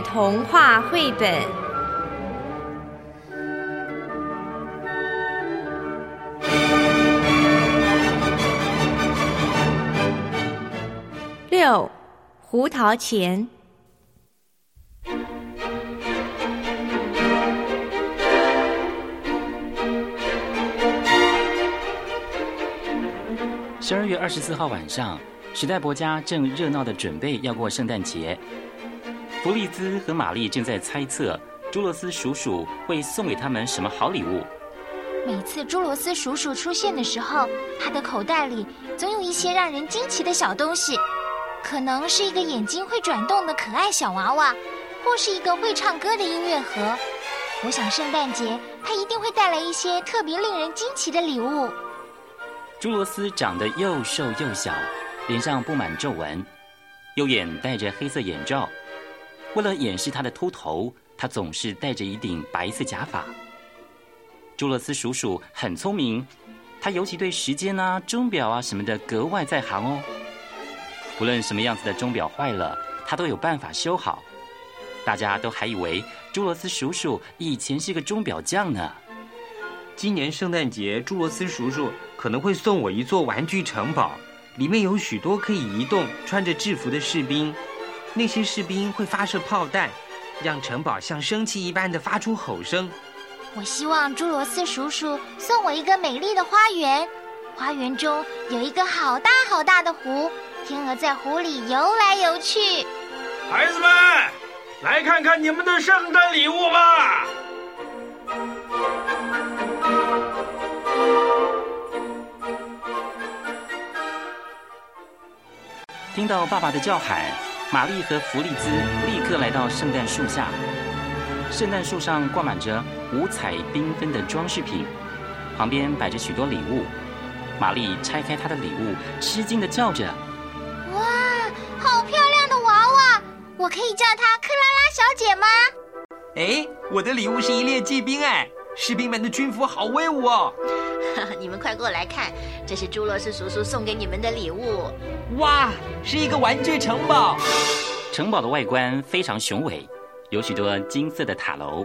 童话绘本。六，胡桃钳。十二月二十四号晚上，时代伯家正热闹的准备要过圣诞节。弗利兹和玛丽正在猜测朱罗斯叔叔会送给他们什么好礼物。每次朱罗斯叔叔出现的时候，他的口袋里总有一些让人惊奇的小东西，可能是一个眼睛会转动的可爱小娃娃，或是一个会唱歌的音乐盒。我想圣诞节他一定会带来一些特别令人惊奇的礼物。朱罗斯长得又瘦又小，脸上布满皱纹，右眼戴着黑色眼罩。为了掩饰他的秃头，他总是戴着一顶白色假发。朱罗斯叔叔很聪明，他尤其对时间啊、钟表啊什么的格外在行哦。不论什么样子的钟表坏了，他都有办法修好。大家都还以为朱罗斯叔叔以前是个钟表匠呢。今年圣诞节，朱罗斯叔叔可能会送我一座玩具城堡，里面有许多可以移动、穿着制服的士兵。那些士兵会发射炮弹，让城堡像生气一般的发出吼声。我希望朱罗斯叔叔送我一个美丽的花园，花园中有一个好大好大的湖，天鹅在湖里游来游去。孩子们，来看看你们的圣诞礼物吧！听到爸爸的叫喊，玛丽和弗利兹立刻来到圣诞树下。圣诞树上挂满着五彩缤纷的装饰品，旁边摆着许多礼物。玛丽拆开她的礼物，吃惊的叫着：“哇，好漂亮的娃娃！我可以叫她克拉拉小姐吗？”哎，我的礼物是一列骑兵，哎，士兵们的军服好威武哦！你们快过来看，这是朱罗斯叔叔送给你们的礼物。哇，是一个玩具城堡。城堡的外观非常雄伟，有许多金色的塔楼，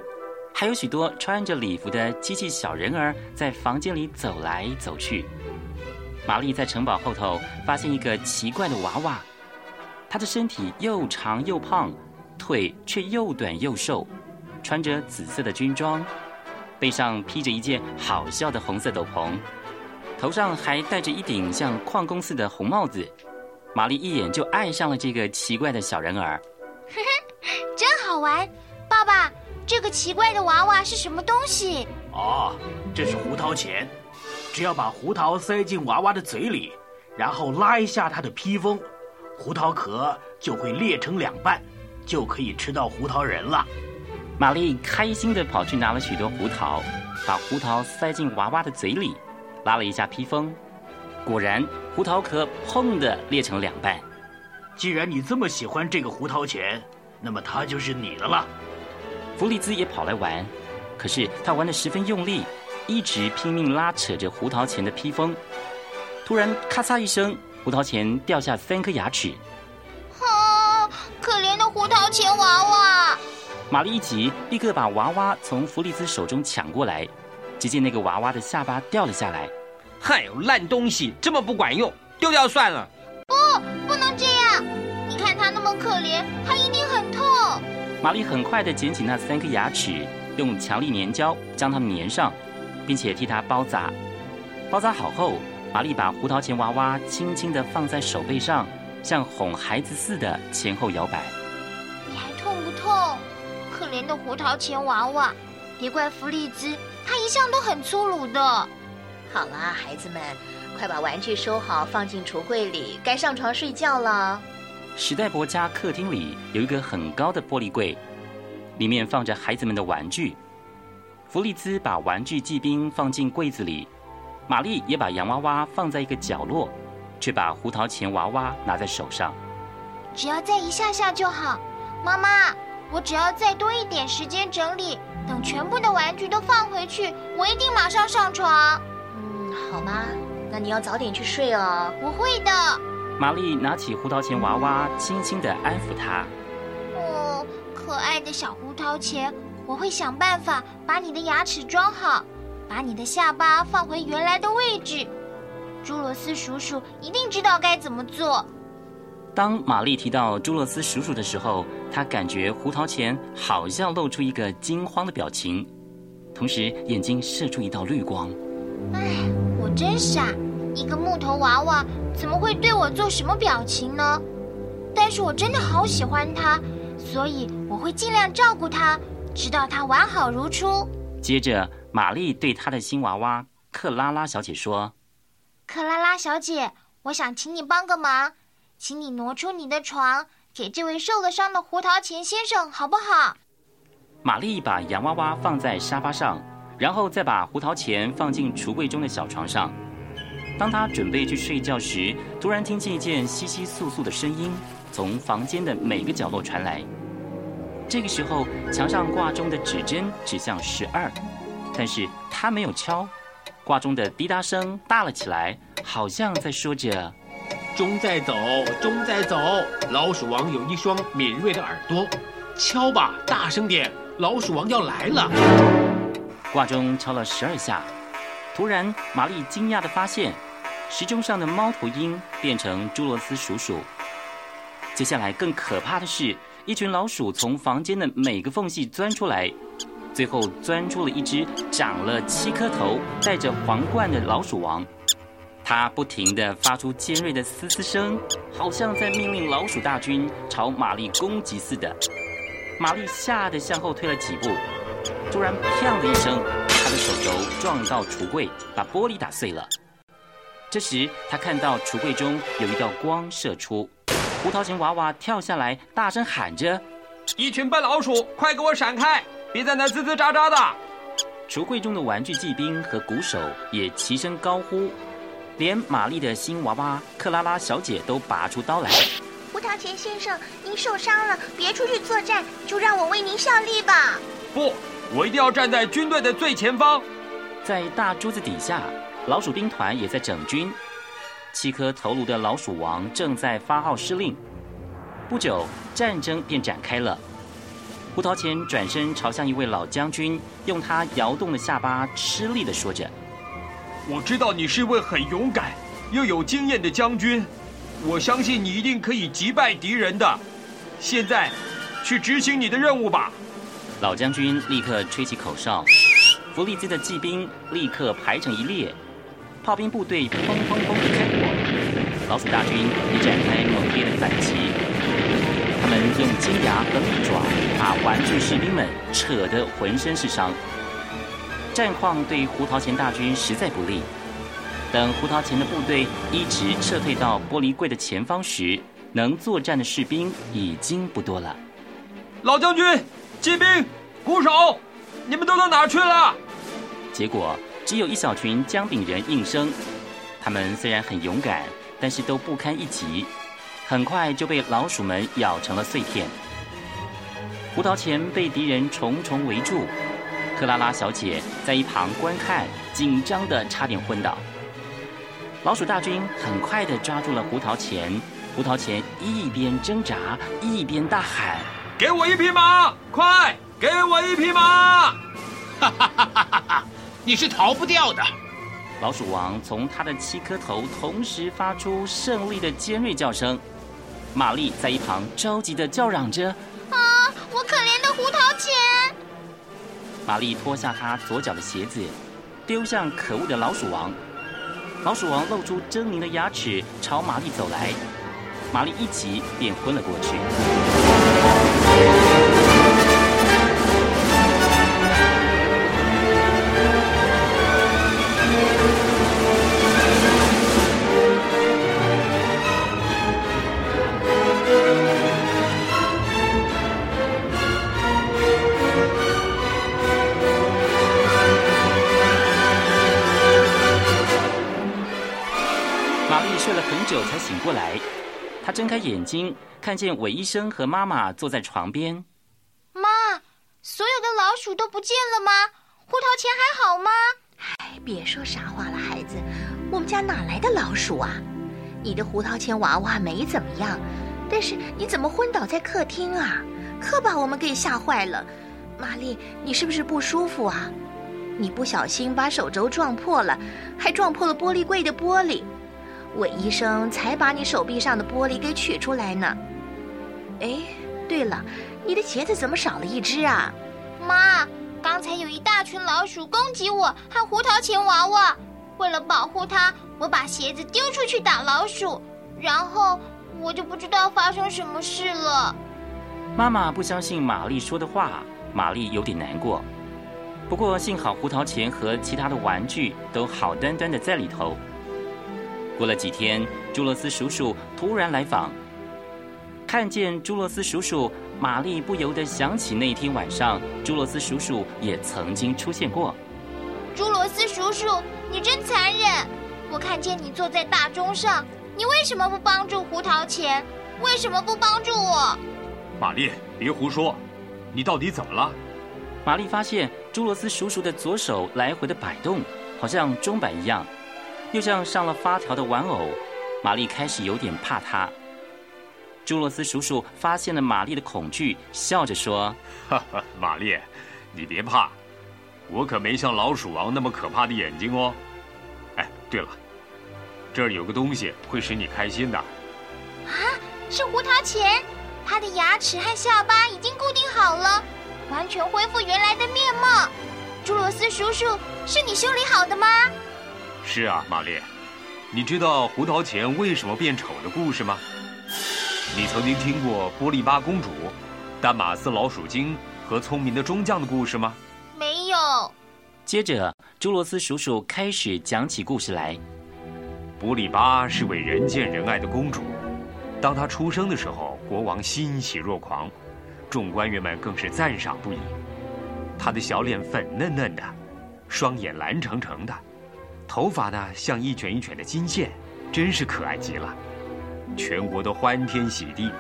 还有许多穿着礼服的机器小人儿在房间里走来走去。玛丽在城堡后头发现一个奇怪的娃娃，他的身体又长又胖，腿却又短又瘦，穿着紫色的军装。背上披着一件好笑的红色斗篷，头上还戴着一顶像矿工似的红帽子。玛丽一眼就爱上了这个奇怪的小人儿。呵呵，真好玩！爸爸，这个奇怪的娃娃是什么东西？哦，这是胡桃钳。只要把胡桃塞进娃娃的嘴里，然后拉一下它的披风，胡桃壳就会裂成两半，就可以吃到胡桃仁了。玛丽开心地跑去拿了许多胡桃，把胡桃塞进娃娃的嘴里，拉了一下披风，果然胡桃壳砰地裂成两半。既然你这么喜欢这个胡桃钳，那么它就是你的了。弗里兹也跑来玩，可是他玩得十分用力，一直拼命拉扯着胡桃钳的披风。突然，咔嚓一声，胡桃钳掉下三颗牙齿。啊，可怜的胡桃钳娃娃！玛丽一急，立刻把娃娃从弗利兹手中抢过来。只见那个娃娃的下巴掉了下来。嗨，烂东西，这么不管用，丢掉算了。不，不能这样。你看他那么可怜，他一定很痛。玛丽很快的捡起那三颗牙齿，用强力粘胶将它们粘上，并且替它包扎。包扎好后，玛丽把胡桃钳娃娃轻轻的放在手背上，像哄孩子似的前后摇摆。你还痛不痛？可怜的胡桃钳娃娃，别怪弗利兹，他一向都很粗鲁的。好啦，孩子们，快把玩具收好，放进橱柜里，该上床睡觉了。史代伯家客厅里有一个很高的玻璃柜，里面放着孩子们的玩具。弗利兹把玩具骑兵放进柜子里，玛丽也把洋娃娃放在一个角落，却把胡桃钳娃娃拿在手上。只要再一下下就好，妈妈。我只要再多一点时间整理，等全部的玩具都放回去，我一定马上上床。嗯，好吗？那你要早点去睡哦。我会的。玛丽拿起胡桃钳娃娃，轻轻的安抚它。哦，可可爱的小胡桃钳，我会想办法把你的牙齿装好，把你的下巴放回原来的位置。朱罗斯叔叔一定知道该怎么做。当玛丽提到朱罗斯叔叔的时候，她感觉胡桃钳好像露出一个惊慌的表情，同时眼睛射出一道绿光。唉，我真傻，一个木头娃娃怎么会对我做什么表情呢？但是我真的好喜欢它，所以我会尽量照顾它，直到它完好如初。接着，玛丽对她的新娃娃克拉拉小姐说。克拉拉小姐，我想请你帮个忙，请你挪出你的床，给这位受了伤的胡桃钳先生，好不好？玛丽把洋娃娃放在沙发上，然后再把胡桃钳放进橱柜中的小床上。当她准备去睡觉时，突然听见一件窸窸窣窣的声音从房间的每个角落传来。这个时候，墙上挂钟的指针指向十二，但是她没有敲。挂钟的滴答声大了起来，好像在说着：“钟在走，钟在走。老鼠王有一双敏锐的耳朵，敲吧，大声点，老鼠王要来了。”挂钟敲了十二下，突然，玛丽惊讶地发现，时钟上的猫头鹰变成朱罗斯叔叔。接下来，更可怕的是，一群老鼠从房间的每个缝隙钻出来。最后钻出了一只长了七颗头、戴着皇冠的老鼠王，它不停地发出尖锐的嘶嘶声，好像在命令老鼠大军朝玛丽攻击似的。玛丽吓得向后退了几步，突然“砰”的一声，她的手肘撞到橱柜，把玻璃打碎了。这时，她看到橱柜中有一道光射出，胡桃钳娃娃跳下来，大声喊着：“一群笨老鼠，快给我闪开！”别在那吱吱喳喳的！橱柜中的玩具骑兵和鼓手也齐声高呼，连玛丽的新娃娃克拉拉小姐都拔出刀来。胡桃钳先生，您受伤了，别出去作战，就让我为您效力吧。不，我一定要站在军队的最前方。在大桌子底下，老鼠兵团也在整军。七颗头颅的老鼠王正在发号施令。不久，战争便展开了。胡桃钳转身朝向一位老将军，用他摇动的下巴吃力地说着：“我知道你是一位很勇敢又有经验的将军，我相信你一定可以击败敌人的。现在，去执行你的任务吧。”老将军立刻吹起口哨，弗利兹的骑兵立刻排成一列，炮兵部队砰砰砰地开火，老鼠大军也展开猛烈的反击。他们用尖牙和利爪把玩具士兵们扯得浑身是伤，战况对胡桃钳大军实在不利。等胡桃钳的部队一直撤退到玻璃柜的前方时，能作战的士兵已经不多了。老将军、骑兵、鼓手，你们都到哪去了？结果只有一小群姜饼人应声。他们虽然很勇敢，但是都不堪一击。很快就被老鼠们咬成了碎片。胡桃钳被敌人重重围住，克拉拉小姐在一旁观看，紧张的差点昏倒。老鼠大军很快的抓住了胡桃钳，胡桃钳一边挣扎一边大喊：“给我一匹马，快给我一匹马！”哈哈哈哈哈！你是逃不掉的。老鼠王从他的七颗头同时发出胜利的尖锐叫声。玛丽在一旁着急的叫嚷着：“啊，我可怜的胡桃钳！”玛丽脱下她左脚的鞋子，丢向可恶的老鼠王。老鼠王露出狰狞的牙齿，朝玛丽走来。玛丽一急便昏了过去。久才醒过来，他睁开眼睛，看见韦医生和妈妈坐在床边。妈，所有的老鼠都不见了吗？胡桃钳还好吗？哎，别说傻话了，孩子，我们家哪来的老鼠啊？你的胡桃钳娃娃没怎么样，但是你怎么昏倒在客厅啊？可把我们给吓坏了。玛丽，你是不是不舒服啊？你不小心把手肘撞破了，还撞破了玻璃柜的玻璃。韦医生才把你手臂上的玻璃给取出来呢。哎，对了，你的鞋子怎么少了一只啊？妈，刚才有一大群老鼠攻击我和胡桃钳娃娃，为了保护它，我把鞋子丢出去打老鼠，然后我就不知道发生什么事了。妈妈不相信玛丽说的话，玛丽有点难过。不过幸好胡桃钳和其他的玩具都好端端的在里头。过了几天，朱罗斯叔叔突然来访。看见朱罗斯叔叔，玛丽不由得想起那天晚上，朱罗斯叔叔也曾经出现过。朱罗斯叔叔，你真残忍！我看见你坐在大钟上，你为什么不帮助胡桃钳？为什么不帮助我？玛丽，别胡说！你到底怎么了？玛丽发现朱罗斯叔叔的左手来回的摆动，好像钟摆一样。又像上了发条的玩偶，玛丽开始有点怕他。朱罗斯叔叔发现了玛丽的恐惧，笑着说：“哈哈，玛丽，你别怕，我可没像老鼠王那么可怕的眼睛哦。哎，对了，这儿有个东西会使你开心的。啊，是胡桃钳，它的牙齿和下巴已经固定好了，完全恢复原来的面貌。朱罗斯叔叔，是你修理好的吗？”是啊，玛丽，你知道胡桃钳为什么变丑的故事吗？你曾经听过波利巴公主、丹马斯老鼠精和聪明的中将的故事吗？没有。接着，朱罗斯叔叔开始讲起故事来。波利巴是位人见人爱的公主，当她出生的时候，国王欣喜若狂，众官员们更是赞赏不已。她的小脸粉嫩嫩的，双眼蓝澄澄的。头发呢，像一卷一卷的金线，真是可爱极了。全国都欢天喜地，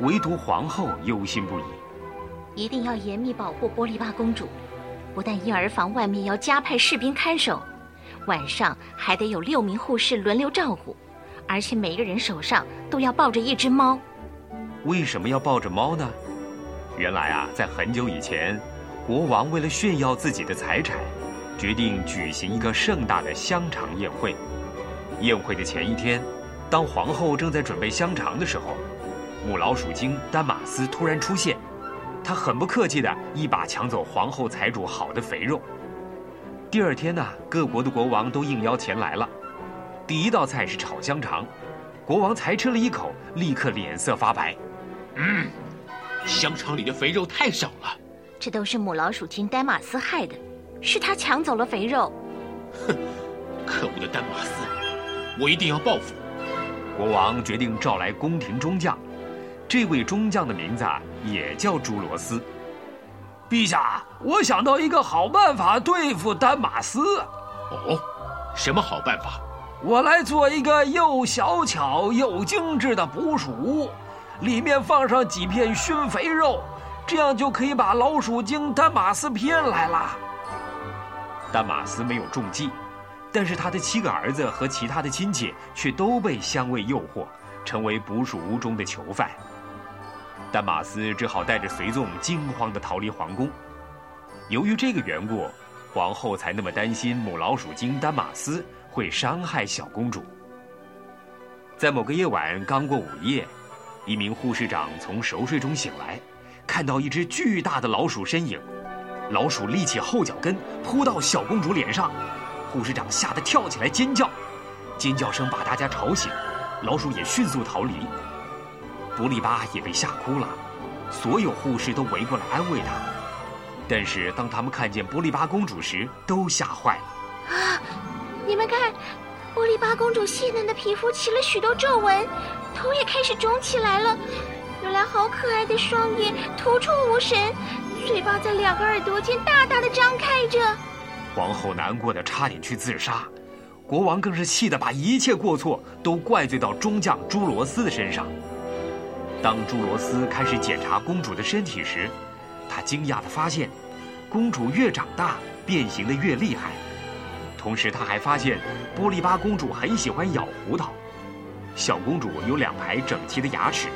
唯独皇后忧心不已。一定要严密保护玻璃巴公主，不但婴儿房外面要加派士兵看守，晚上还得有六名护士轮流照顾，而且每个人手上都要抱着一只猫。为什么要抱着猫呢？原来啊，在很久以前，国王为了炫耀自己的财产。决定举行一个盛大的香肠宴会。宴会的前一天，当皇后正在准备香肠的时候，母老鼠精丹马斯突然出现。他很不客气的一把抢走皇后财主好的肥肉。第二天呢，各国的国王都应邀前来了。第一道菜是炒香肠，国王才吃了一口，立刻脸色发白。嗯，香肠里的肥肉太少了。这都是母老鼠精丹马斯害的。是他抢走了肥肉。哼，可恶的丹马斯，我一定要报复。国王决定召来宫廷中将，这位中将的名字也叫朱罗斯。陛下，我想到一个好办法对付丹马斯。哦，什么好办法？我来做一个又小巧又精致的捕鼠屋，里面放上几片熏肥肉，这样就可以把老鼠精丹马斯骗来了。丹马斯没有中计，但是他的七个儿子和其他的亲戚却都被香味诱惑，成为捕鼠屋中的囚犯。丹马斯只好带着随从惊慌地逃离皇宫。由于这个缘故，皇后才那么担心母老鼠精丹马斯会伤害小公主。在某个夜晚刚过午夜，一名护士长从熟睡中醒来，看到一只巨大的老鼠身影。老鼠立起后脚跟，扑到小公主脸上，护士长吓得跳起来尖叫，尖叫声把大家吵醒，老鼠也迅速逃离。布利巴也被吓哭了，所有护士都围过来安慰他，但是当他们看见波利巴公主时，都吓坏了。啊！你们看，波利巴公主细嫩的皮肤起了许多皱纹，头也开始肿起来了，原来好可爱的双眼突出无神。嘴巴在两个耳朵间大大的张开着，皇后难过的差点去自杀，国王更是气得把一切过错都怪罪到中将朱罗斯的身上。当朱罗斯开始检查公主的身体时，他惊讶的发现，公主越长大变形的越厉害，同时他还发现波利巴公主很喜欢咬胡桃，小公主有两排整齐的牙齿，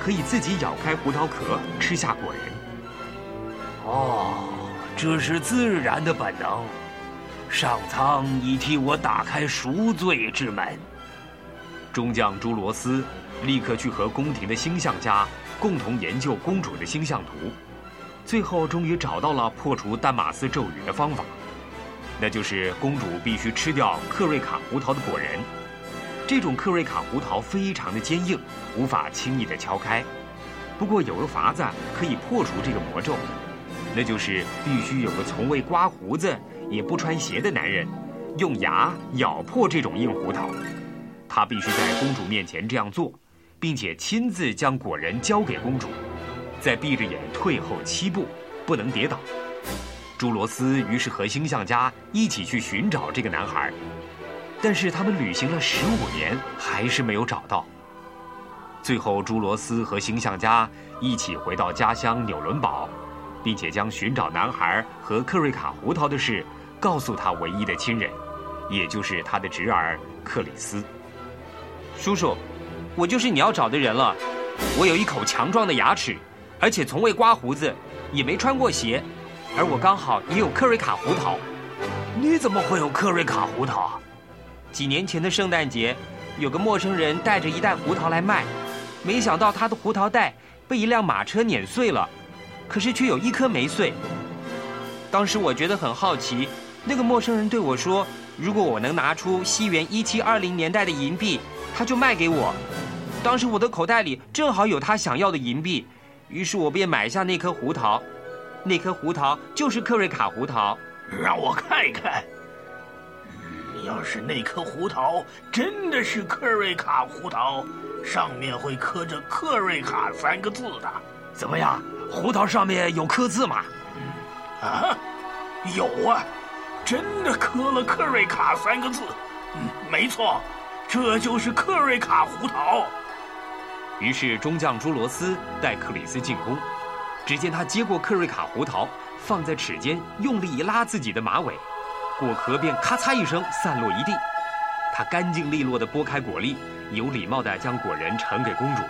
可以自己咬开胡桃壳吃下果仁。哦，这是自然的本能。上苍已替我打开赎罪之门。中将朱罗斯立刻去和宫廷的星象家共同研究公主的星象图，最后终于找到了破除丹马斯咒语的方法，那就是公主必须吃掉克瑞卡胡桃的果仁。这种克瑞卡胡桃非常的坚硬，无法轻易的敲开。不过有个法子可以破除这个魔咒，那就是必须有个从未刮胡子。也不穿鞋的男人，用牙咬破这种硬胡桃。他必须在公主面前这样做，并且亲自将果仁交给公主，再闭着眼退后七步，不能跌倒。朱罗斯于是和星象家一起去寻找这个男孩，但是他们旅行了十五年，还是没有找到。最后，朱罗斯和星象家一起回到家乡纽伦堡，并且将寻找男孩和克瑞卡胡桃的事。告诉他唯一的亲人，也就是他的侄儿克里斯。叔叔，我就是你要找的人了。我有一口强壮的牙齿，而且从未刮胡子，也没穿过鞋，而我刚好也有克瑞卡胡桃。你怎么会有克瑞卡胡桃？几年前的圣诞节，有个陌生人带着一袋胡桃来卖，没想到他的胡桃袋被一辆马车碾碎了，可是却有一颗没碎。当时我觉得很好奇。那个陌生人对我说：“如果我能拿出西元一七二零年代的银币，他就卖给我。”当时我的口袋里正好有他想要的银币，于是我便买下那颗胡桃。那颗胡桃就是克瑞卡胡桃。让我看一看。要是那颗胡桃真的是克瑞卡胡桃，上面会刻着“克瑞卡”三个字的。怎么样？胡桃上面有刻字吗？啊，有啊。真的刻了“克瑞卡”三个字，嗯，没错，这就是克瑞卡胡桃。于是中将朱罗斯带克里斯进宫，只见他接过克瑞卡胡桃，放在齿间，用力一拉自己的马尾，果壳便咔嚓一声散落一地。他干净利落地剥开果粒，有礼貌地将果仁呈给公主，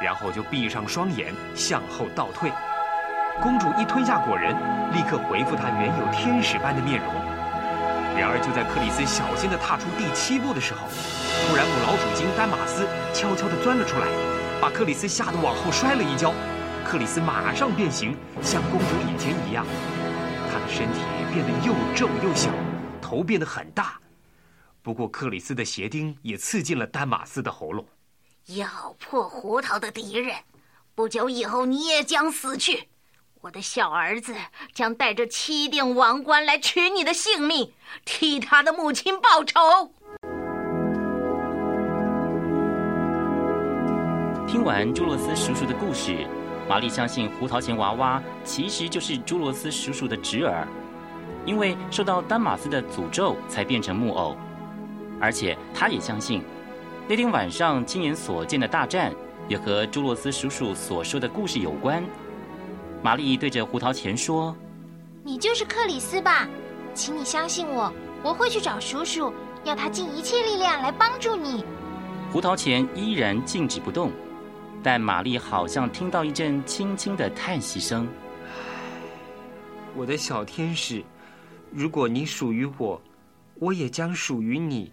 然后就闭上双眼，向后倒退。公主一吞下果仁，立刻恢复她原有天使般的面容。然而，就在克里斯小心地踏出第七步的时候，突然母老鼠精丹马斯悄悄地钻了出来，把克里斯吓得往后摔了一跤。克里斯马上变形，像公主以前一样，他的身体变得又皱又小，头变得很大。不过，克里斯的鞋钉也刺进了丹马斯的喉咙。咬破胡桃的敌人，不久以后你也将死去。我的小儿子将带着七顶王冠来取你的性命，替他的母亲报仇。听完朱罗斯叔叔的故事，玛丽相信胡桃钳娃娃其实就是朱罗斯叔叔的侄儿，因为受到丹马斯的诅咒才变成木偶，而且他也相信那天晚上亲眼所见的大战也和朱洛斯叔叔所说的故事有关。玛丽对着胡桃钳说：“你就是克里斯吧？请你相信我，我会去找叔叔，要他尽一切力量来帮助你。”胡桃钳依然静止不动，但玛丽好像听到一阵轻轻的叹息声：“我的小天使，如果你属于我，我也将属于你。”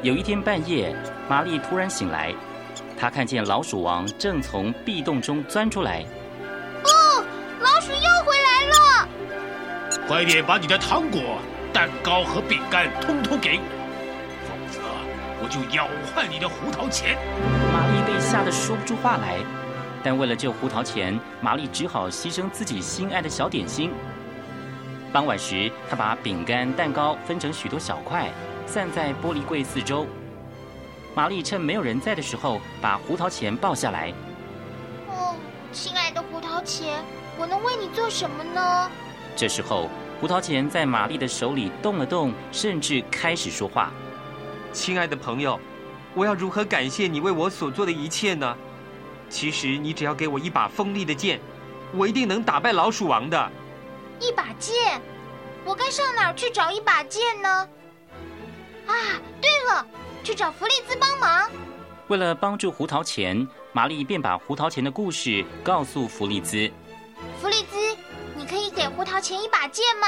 有一天半夜，玛丽突然醒来，她看见老鼠王正从壁洞中钻出来。哦，老鼠又回来了快点把你的糖果、蛋糕和饼干通通给我，否则我就咬坏你的胡桃钳！玛丽被吓得说不出话来，但为了救胡桃钳，玛丽只好牺牲自己心爱的小点心。傍晚时，她把饼干、蛋糕分成许多小块，散在玻璃柜四周。玛丽趁没有人在的时候，把胡桃钳抱下来。哦，亲爱的胡桃钳，我能为你做什么呢？这时候，胡桃钳在玛丽的手里动了动，甚至开始说话：“亲爱的朋友，我要如何感谢你为我所做的一切呢？其实，你只要给我一把锋利的剑，我一定能打败老鼠王的。一把剑，我该上哪儿去找一把剑呢？啊，对了，去找弗利兹帮忙。为了帮助胡桃钳，玛丽便把胡桃钳的故事告诉弗利兹。弗利兹，你可以给胡桃钳一把剑吗？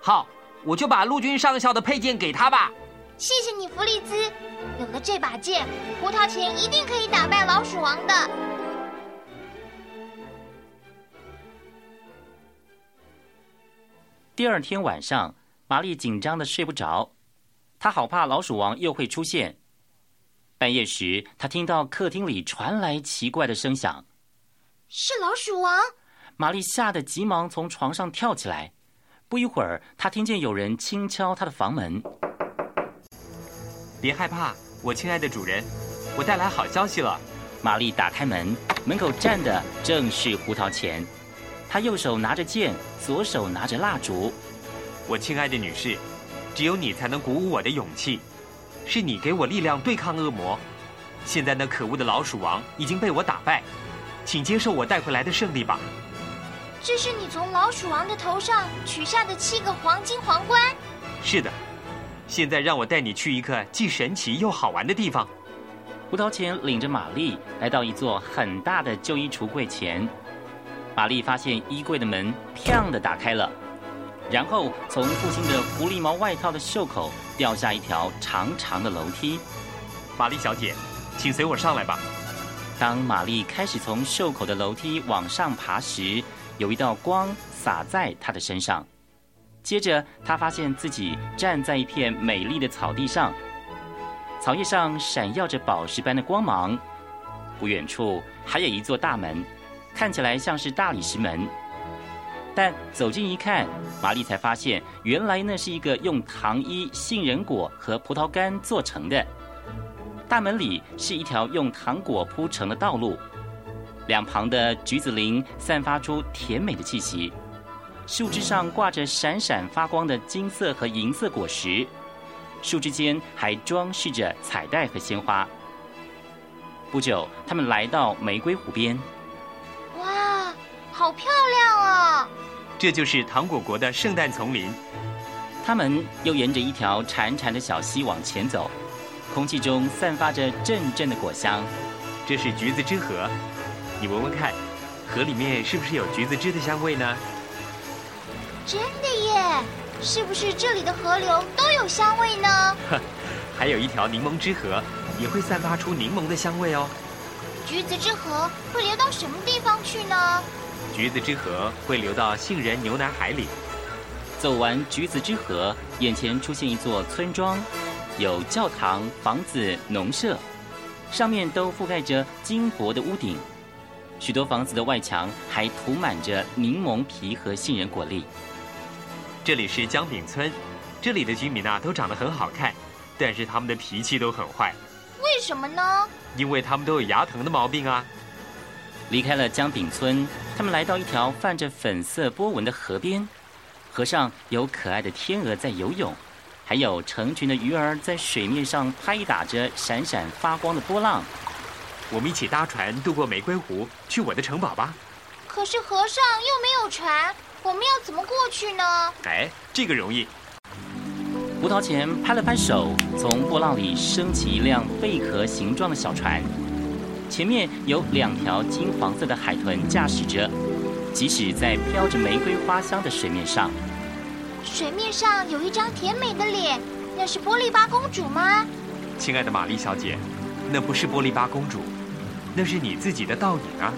好，我就把陆军上校的佩剑给他吧。谢谢你，弗利兹。有了这把剑，胡桃钳一定可以打败老鼠王的。第二天晚上，玛丽紧张的睡不着，她好怕老鼠王又会出现。半夜时，他听到客厅里传来奇怪的声响，是老鼠王。玛丽吓得急忙从床上跳起来。不一会儿，她听见有人轻敲她的房门。别害怕，我亲爱的主人，我带来好消息了。玛丽打开门，门口站的正是胡桃钳。他右手拿着剑，左手拿着蜡烛。我亲爱的女士，只有你才能鼓舞我的勇气，是你给我力量对抗恶魔。现在那可恶的老鼠王已经被我打败，请接受我带回来的胜利吧。这是你从老鼠王的头上取下的七个黄金皇冠。是的，现在让我带你去一个既神奇又好玩的地方。胡桃钳领着玛丽来到一座很大的旧衣橱柜前。玛丽发现衣柜的门“砰”的打开了，然后从父亲的狐狸毛外套的袖口掉下一条长长的楼梯。玛丽小姐，请随我上来吧。当玛丽开始从袖口的楼梯往上爬时，有一道光洒在她的身上。接着，她发现自己站在一片美丽的草地上，草叶上闪耀着宝石般的光芒。不远处还有一座大门。看起来像是大理石门，但走近一看，玛丽才发现，原来那是一个用糖衣、杏仁果和葡萄干做成的。大门里是一条用糖果铺成的道路，两旁的橘子林散发出甜美的气息，树枝上挂着闪闪发光的金色和银色果实，树枝间还装饰着彩带和鲜花。不久，他们来到玫瑰湖边。哇好漂亮啊！这就是糖果国的圣诞丛林。他们又沿着一条潺潺的小溪往前走，空气中散发着阵阵的果香。这是橘子汁河，你闻闻看，河里面是不是有橘子汁的香味呢？真的耶！是不是这里的河流都有香味呢？还有一条柠檬汁河，也会散发出柠檬的香味哦。橘子之河会流到什么地方去呢？橘子之河会流到杏仁牛奶海里。走完橘子之河，眼前出现一座村庄，有教堂、房子、农舍，上面都覆盖着金箔的屋顶。许多房子的外墙还涂满着柠檬皮和杏仁果粒。这里是江饼村，这里的居民啊都长得很好看，但是他们的脾气都很坏。为什么呢？因为他们都有牙疼的毛病啊。离开了江饼村，他们来到一条泛着粉色波纹的河边，河上有可爱的天鹅在游泳，还有成群的鱼儿在水面上拍打着闪闪发光的波浪。我们一起搭船渡过玫瑰湖，去我的城堡吧。可是河上又没有船，我们要怎么过去呢？哎，这个容易。胡桃钳拍了拍手，从波浪里升起一辆贝壳形状的小船。前面有两条金黄色的海豚驾驶着，即使在飘着玫瑰花香的水面上，水面上有一张甜美的脸，那是波利巴公主吗？亲爱的玛丽小姐，那不是波利巴公主，那是你自己的倒影啊！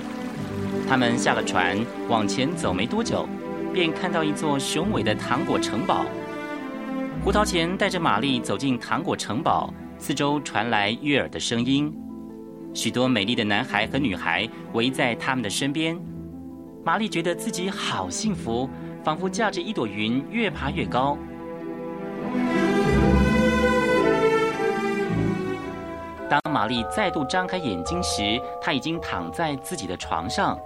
他们下了船，往前走没多久，便看到一座雄伟的糖果城堡。胡桃钳带着玛丽走进糖果城堡，四周传来悦耳的声音。许多美丽的男孩和女孩围在他们的身边，玛丽觉得自己好幸福，仿佛驾着一朵云越爬越高。当玛丽再度张开眼睛时，她已经躺在自己的床上。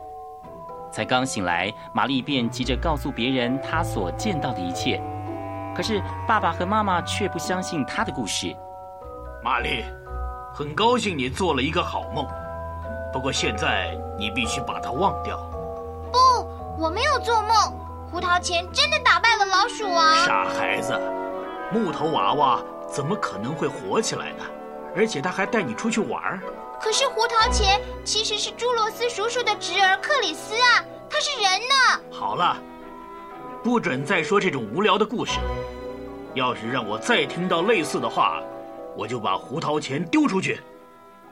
才刚醒来，玛丽便急着告诉别人她所见到的一切，可是爸爸和妈妈却不相信她的故事。玛丽。很高兴你做了一个好梦，不过现在你必须把它忘掉。不，我没有做梦。胡桃钳真的打败了老鼠王。傻孩子，木头娃娃怎么可能会活起来呢？而且他还带你出去玩儿。可是胡桃钳其实是朱罗斯叔叔的侄儿克里斯啊，他是人呢。好了，不准再说这种无聊的故事。要是让我再听到类似的话，我就把胡桃钱丢出去。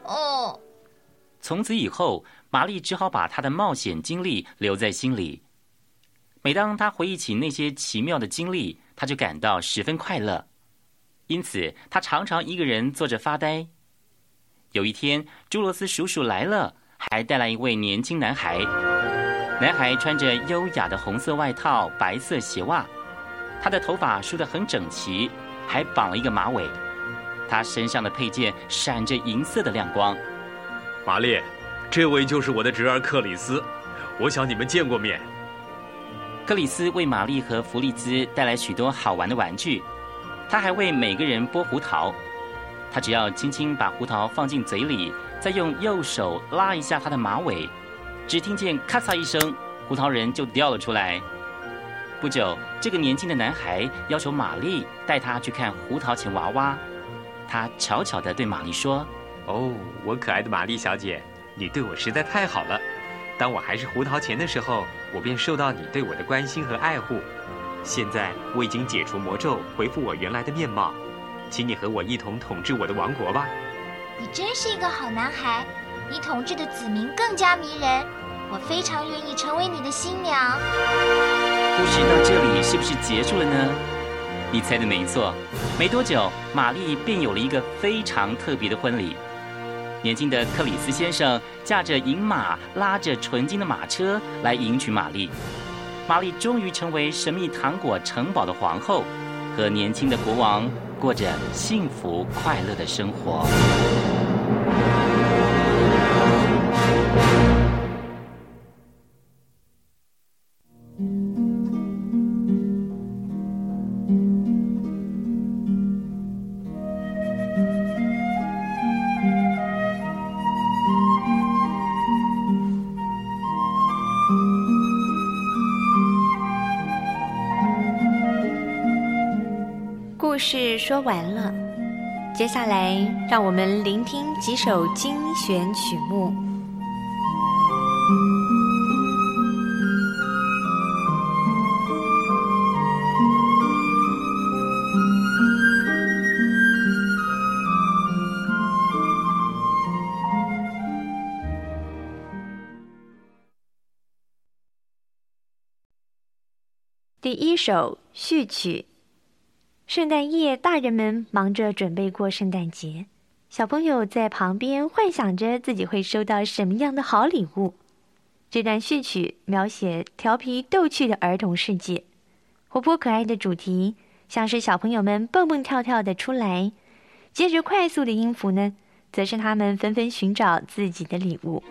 哦，从此以后，玛丽只好把她的冒险经历留在心里。每当她回忆起那些奇妙的经历，她就感到十分快乐。因此，她常常一个人坐着发呆。有一天，朱罗斯叔叔来了，还带来一位年轻男孩。男孩穿着优雅的红色外套、白色鞋袜，他的头发梳得很整齐，还绑了一个马尾。他身上的佩剑闪着银色的亮光。玛丽，这位就是我的侄儿克里斯，我想你们见过面。克里斯为玛丽和弗利兹带来许多好玩的玩具，他还为每个人剥胡桃。他只要轻轻把胡桃放进嘴里，再用右手拉一下他的马尾，只听见咔嚓一声，胡桃仁就掉了出来。不久，这个年轻的男孩要求玛丽带他去看胡桃钳娃娃。他悄悄地对玛丽说：“哦，我可爱的玛丽小姐，你对我实在太好了。当我还是胡桃钳的时候，我便受到你对我的关心和爱护。现在我已经解除魔咒，恢复我原来的面貌。”请你和我一同统治我的王国吧。你真是一个好男孩，你统治的子民更加迷人。我非常愿意成为你的新娘。故事到这里是不是结束了呢？你猜的没错，没多久，玛丽便有了一个非常特别的婚礼。年轻的克里斯先生驾着银马，拉着纯金的马车来迎娶玛丽。玛丽终于成为神秘糖果城堡的皇后，和年轻的国王。过着幸福快乐的生活。说完了，接下来让我们聆听几首精选曲目。第一首序曲。圣诞夜，大人们忙着准备过圣诞节，小朋友在旁边幻想着自己会收到什么样的好礼物。这段序曲描写调皮逗趣的儿童世界，活泼可爱的主题像是小朋友们蹦蹦跳跳的出来，接着快速的音符呢，则是他们纷纷寻找自己的礼物。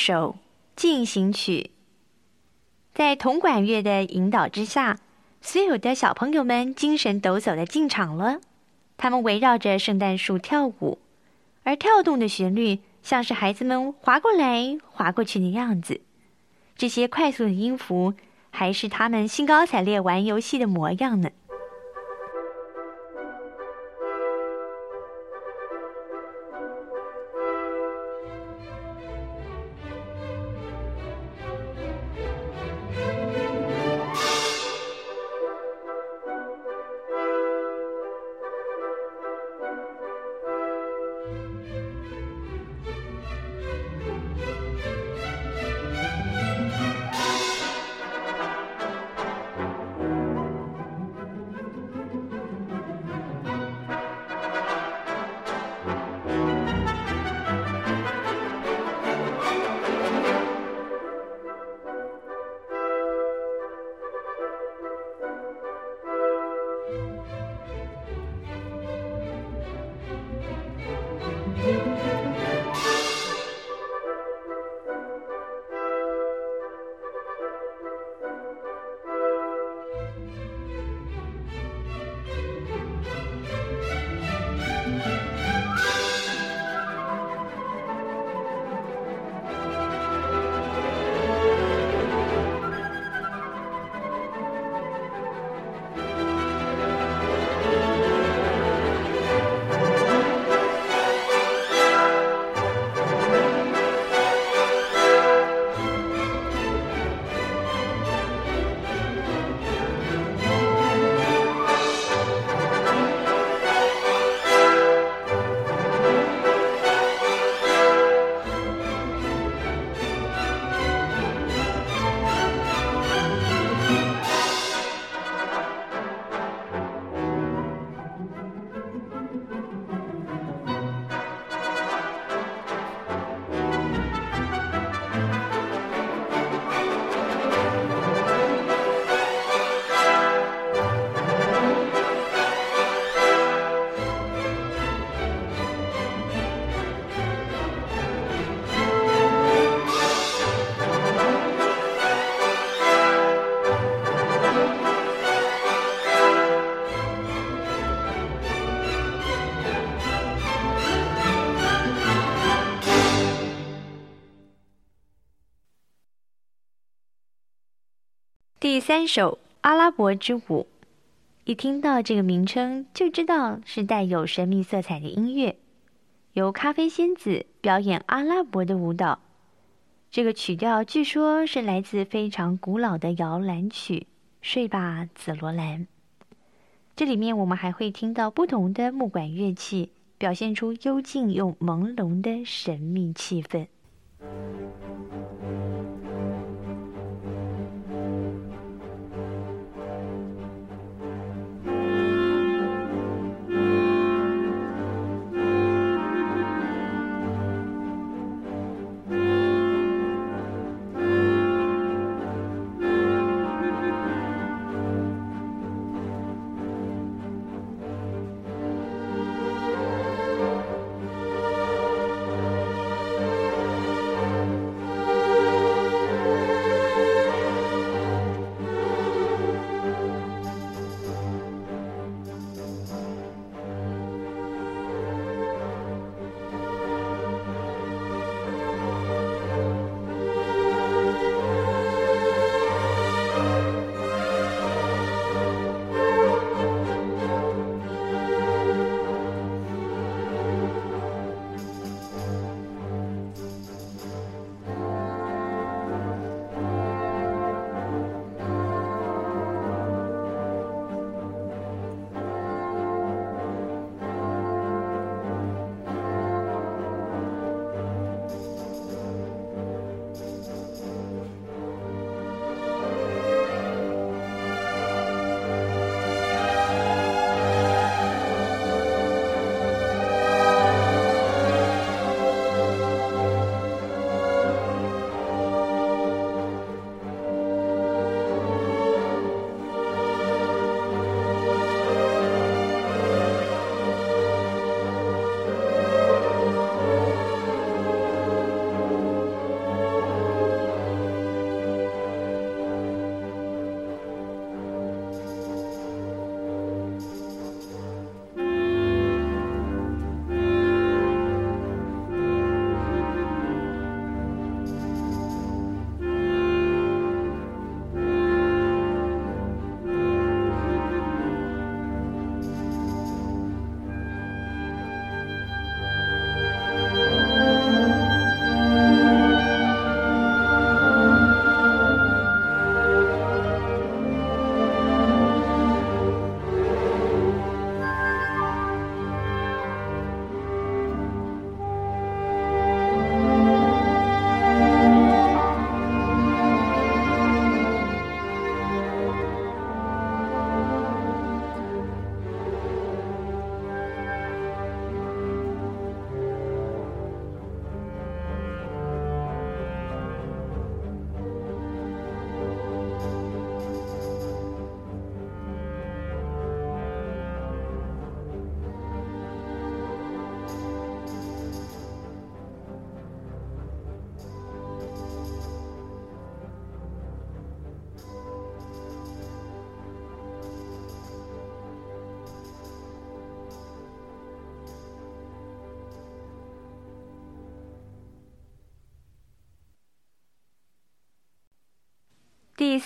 首进行曲，在铜管乐的引导之下，所有的小朋友们精神抖擞的进场了。他们围绕着圣诞树跳舞，而跳动的旋律像是孩子们滑过来滑过去的样子。这些快速的音符，还是他们兴高采烈玩游戏的模样呢。三首《阿拉伯之舞》，一听到这个名称就知道是带有神秘色彩的音乐，由咖啡仙子表演阿拉伯的舞蹈。这个曲调据说是来自非常古老的摇篮曲《睡吧，紫罗兰》。这里面我们还会听到不同的木管乐器，表现出幽静又朦胧的神秘气氛。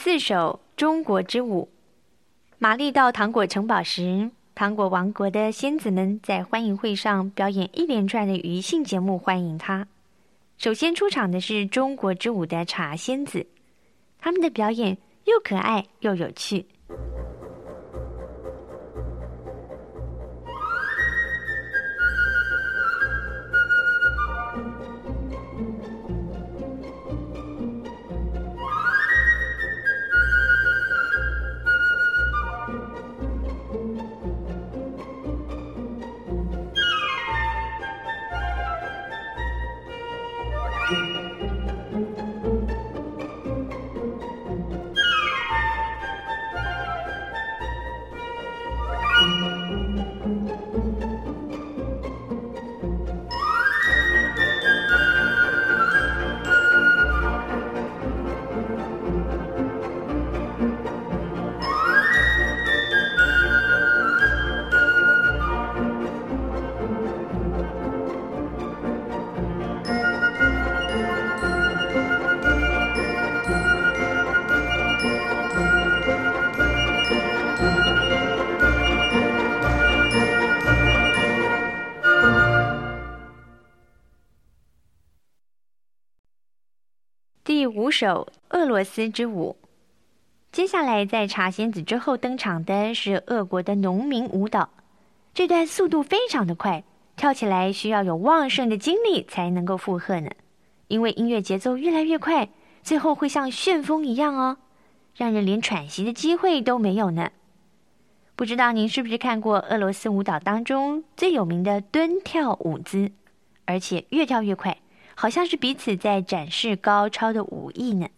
四首《中国之舞》。玛丽到糖果城堡时，糖果王国的仙子们在欢迎会上表演一连串的娱性节目欢迎她。首先出场的是中国之舞的茶仙子，他们的表演又可爱又有趣。第五首《俄罗斯之舞》。接下来，在茶仙子之后登场的是俄国的农民舞蹈。这段速度非常的快，跳起来需要有旺盛的精力才能够负荷呢。因为音乐节奏越来越快，最后会像旋风一样哦，让人连喘息的机会都没有呢。不知道您是不是看过俄罗斯舞蹈当中最有名的蹲跳舞姿，而且越跳越快。好像是彼此在展示高超的武艺呢。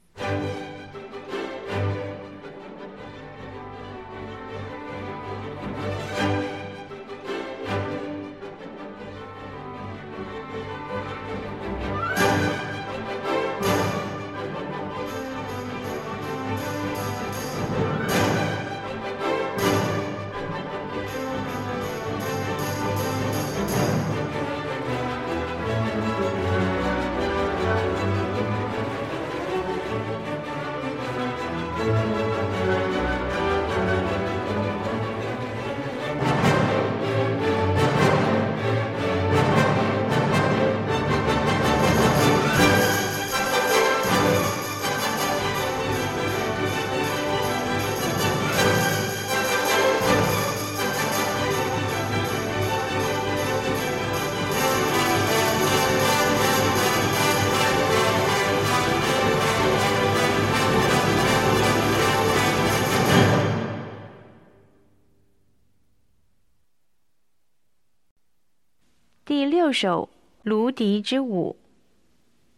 右手《芦笛之舞》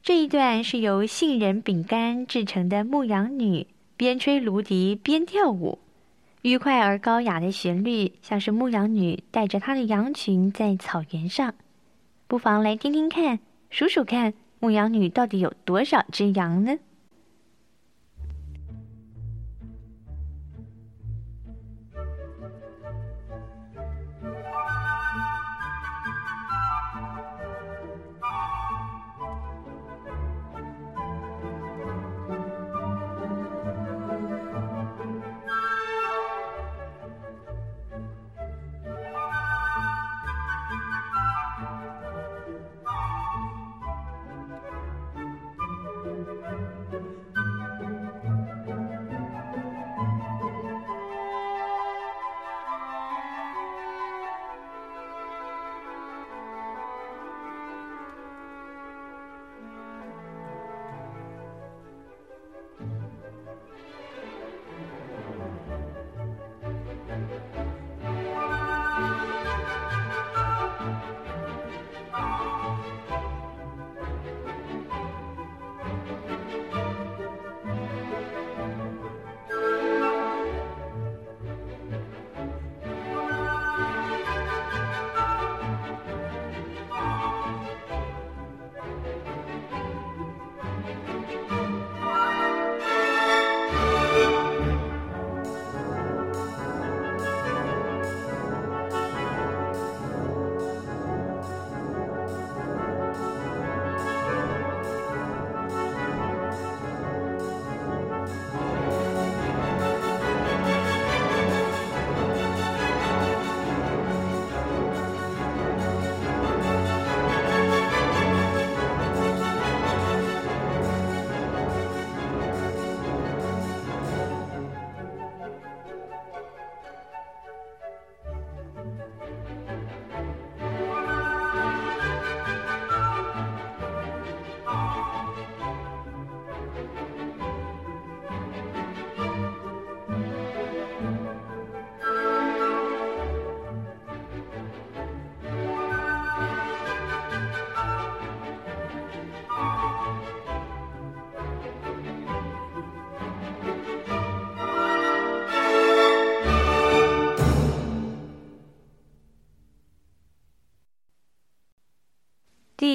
这一段是由杏仁饼干制成的牧羊女边吹芦笛边跳舞，愉快而高雅的旋律，像是牧羊女带着她的羊群在草原上。不妨来听听看，数数看，牧羊女到底有多少只羊呢？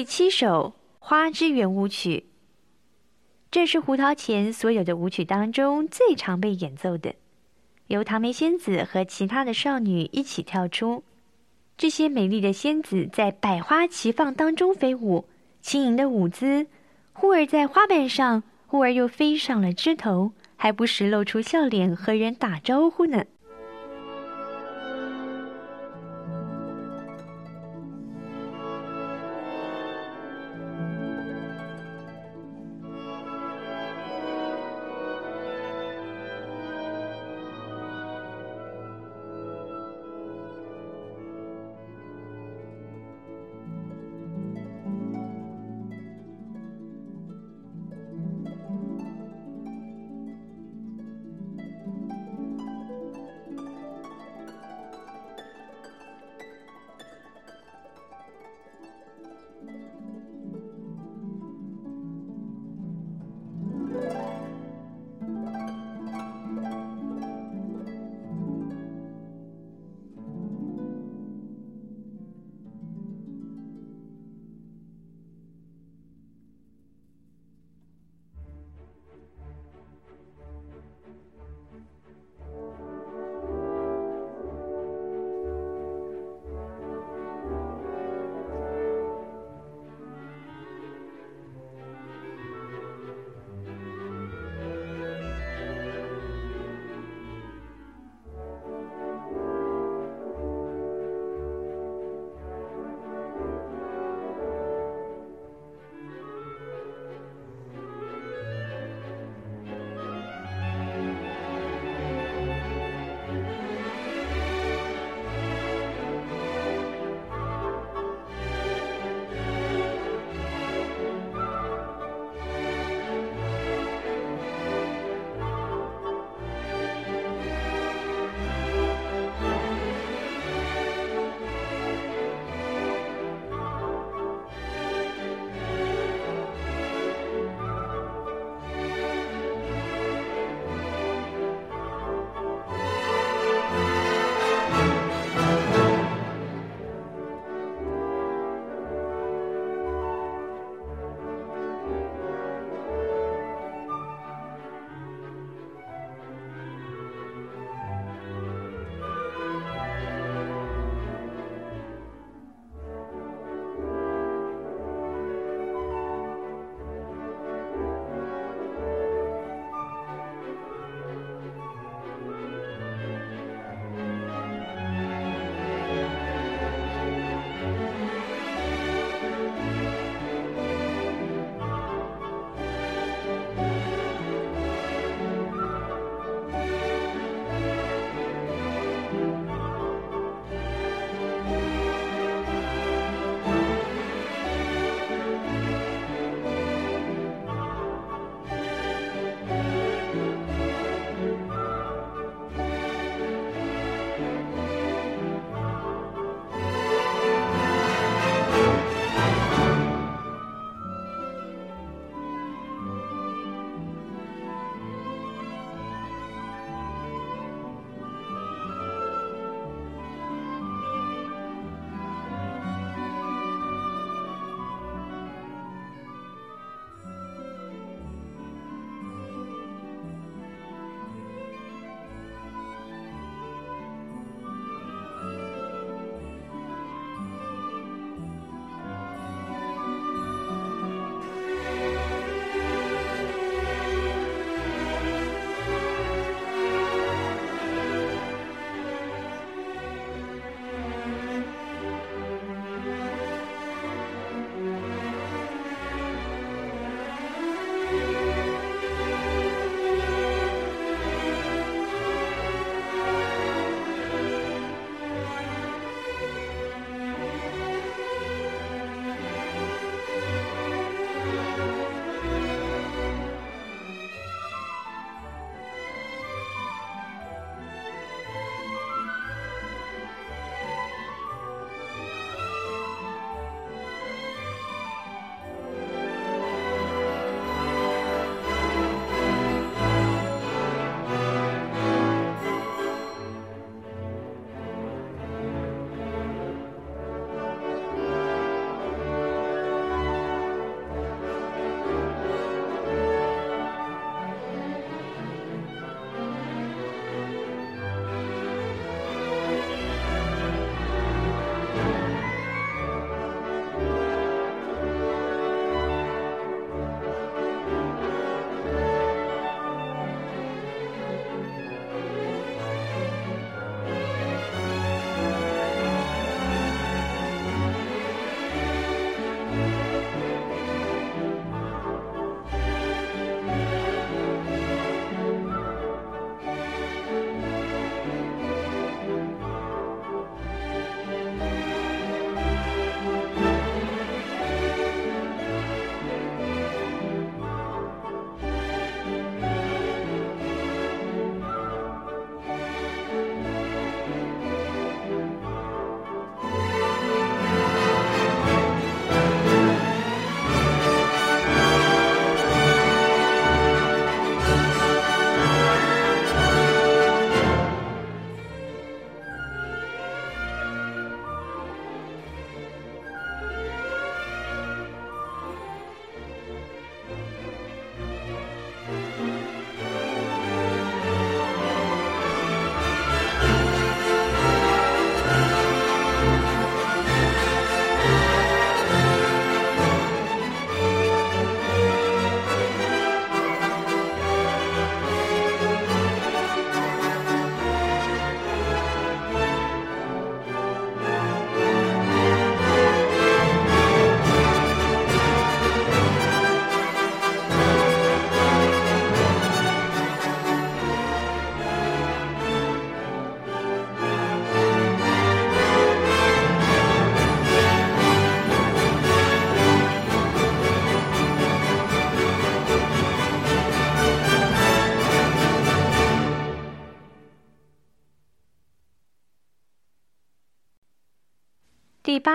七首《花之圆舞曲》，这是胡桃钳所有的舞曲当中最常被演奏的，由唐梅仙子和其他的少女一起跳出。这些美丽的仙子在百花齐放当中飞舞，轻盈的舞姿，忽而在花瓣上，忽而又飞上了枝头，还不时露出笑脸和人打招呼呢。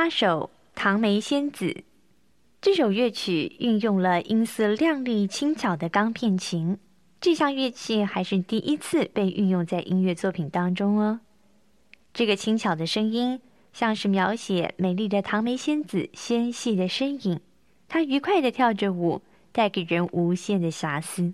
八首《唐梅仙子》。这首乐曲运用了音色亮丽、轻巧的钢片琴，这项乐器还是第一次被运用在音乐作品当中哦。这个轻巧的声音，像是描写美丽的唐梅仙子纤细的身影，她愉快的跳着舞，带给人无限的遐思。